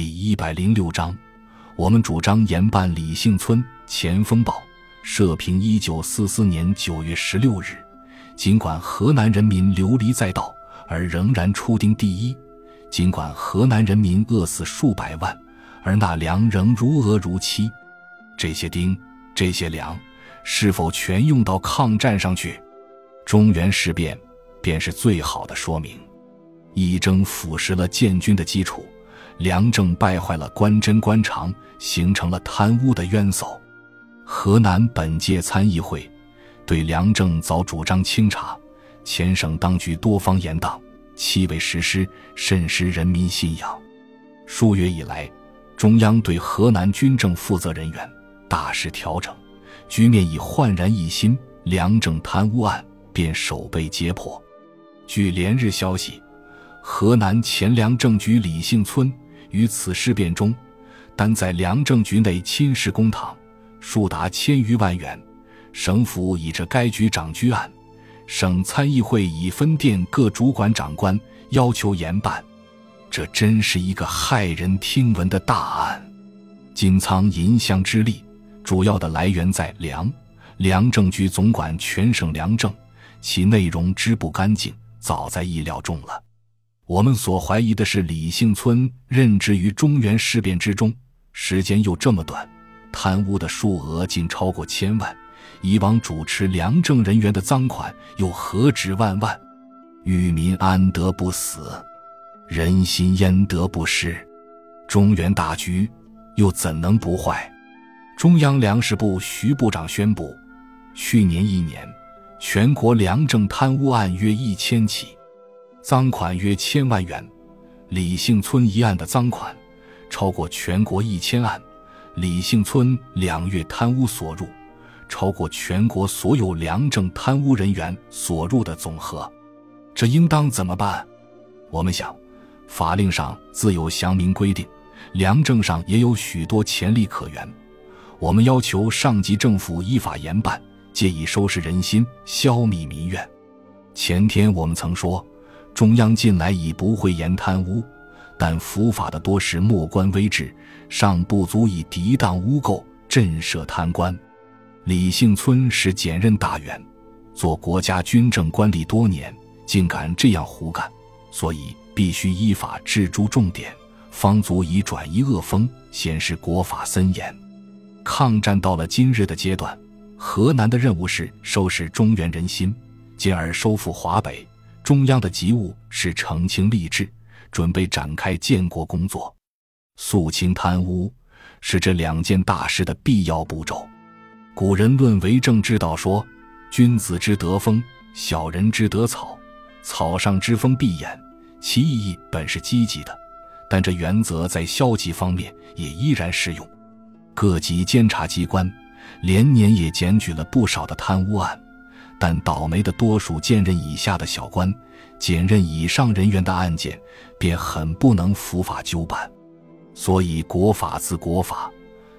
第一百零六章，我们主张严办李姓村。前锋报社评：一九四四年九月十六日，尽管河南人民流离在道，而仍然出丁第一；尽管河南人民饿死数百万，而那粮仍如鹅如期。这些丁，这些粮，是否全用到抗战上去？中原事变便是最好的说明。义征腐蚀了建军的基础。梁政败坏了官箴官常，形成了贪污的冤薮。河南本届参议会对梁政早主张清查，前省当局多方严党，期未实施，甚失人民信仰。数月以来，中央对河南军政负责人员大势调整，局面已焕然一新，梁政贪污案便首被揭破。据连日消息，河南前粮政局李姓村。于此事变中，单在粮政局内侵蚀公帑，数达千余万元。省府以这该局长居案，省参议会以分店各主管长官要求严办。这真是一个骇人听闻的大案。金仓银箱之力，主要的来源在粮粮政局总管全省粮政，其内容之不干净，早在意料中了。我们所怀疑的是李姓村任职于中原事变之中，时间又这么短，贪污的数额竟超过千万，以往主持粮政人员的赃款又何止万万？裕民安得不死？人心焉得不失？中原大局又怎能不坏？中央粮食部徐部长宣布，去年一年，全国粮政贪污案约一千起。赃款约千万元，李姓村一案的赃款超过全国一千案，李姓村两月贪污所入超过全国所有粮政贪污人员所入的总和，这应当怎么办？我们想，法令上自有详明规定，粮政上也有许多潜力可原，我们要求上级政府依法严办，借以收拾人心，消弭民怨。前天我们曾说。中央近来已不会言贪污，但伏法的多是末官微制，尚不足以涤荡污垢、震慑贪官。李姓村是检任大员，做国家军政官吏多年，竟敢这样胡干，所以必须依法治诸重点，方足以转移恶风，显示国法森严。抗战到了今日的阶段，河南的任务是收拾中原人心，进而收复华北。中央的急务是澄清吏治，准备展开建国工作，肃清贪污是这两件大事的必要步骤。古人论为政之道说：“君子之德风，小人之德草。草上之风必偃。”其意义本是积极的，但这原则在消极方面也依然适用。各级监察机关连年也检举了不少的贪污案。但倒霉的多数荐任以下的小官，检任以上人员的案件，便很不能伏法纠办。所以国法自国法，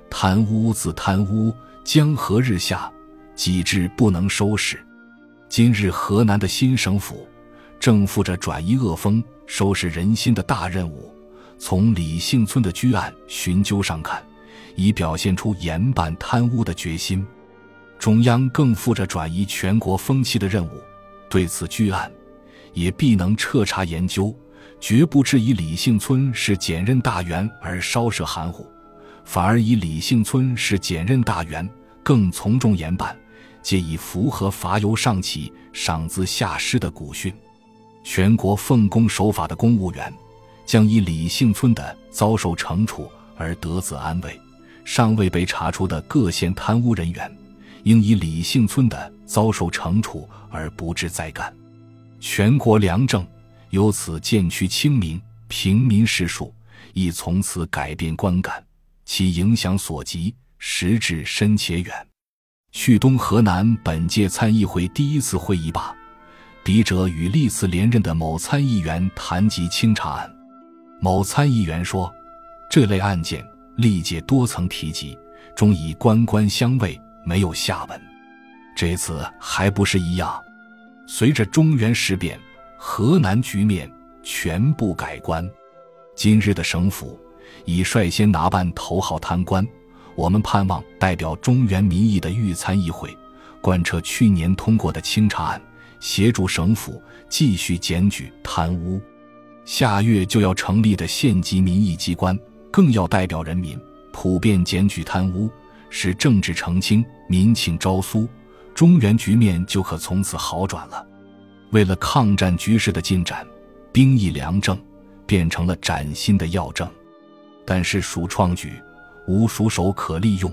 贪污自贪污，江河日下，机制不能收拾。今日河南的新省府，正负着转移恶风、收拾人心的大任务。从李姓村的居案寻究上看，已表现出严办贪污的决心。中央更负着转移全国风气的任务，对此据案，也必能彻查研究，绝不质疑李姓村是检任大员而稍涉含糊，反而以李姓村是检任大员更从重严办，借以符合罚由上起，赏资下施的古训。全国奉公守法的公务员，将以李姓村的遭受惩处而得自安慰；尚未被查出的各县贪污人员。应以李姓村的遭受惩处而不致再干，全国良政由此渐趋清明，平民士庶亦从此改变观感，其影响所及实质深且远。去东河南本届参议会第一次会议罢，笔者与历次连任的某参议员谈及清查案，某参议员说，这类案件历届多曾提及，终以官官相卫。没有下文，这次还不是一样？随着中原事变，河南局面全部改观。今日的省府已率先拿办头号贪官。我们盼望代表中原民意的预参议会，贯彻去年通过的清查案，协助省府继续检举贪污。下月就要成立的县级民意机关，更要代表人民普遍检举贪污，使政治澄清，民情昭苏，中原局面就可从此好转了。为了抗战局势的进展，兵役粮政变成了崭新的要政，但是蜀创举。无属守可利用，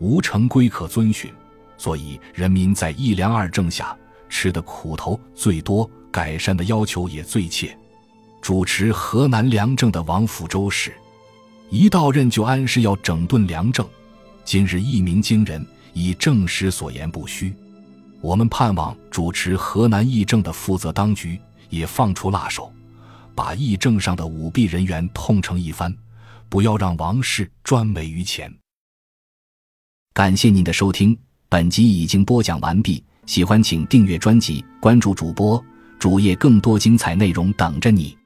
无成规可遵循，所以人民在一粮二政下吃的苦头最多，改善的要求也最切。主持河南粮政的王府周氏，一到任就暗示要整顿粮政。今日一鸣惊人，以正史所言不虚。我们盼望主持河南议政的负责当局也放出辣手，把议政上的舞弊人员痛惩一番。不要让王室专为于钱。感谢您的收听，本集已经播讲完毕。喜欢请订阅专辑，关注主播主页，更多精彩内容等着你。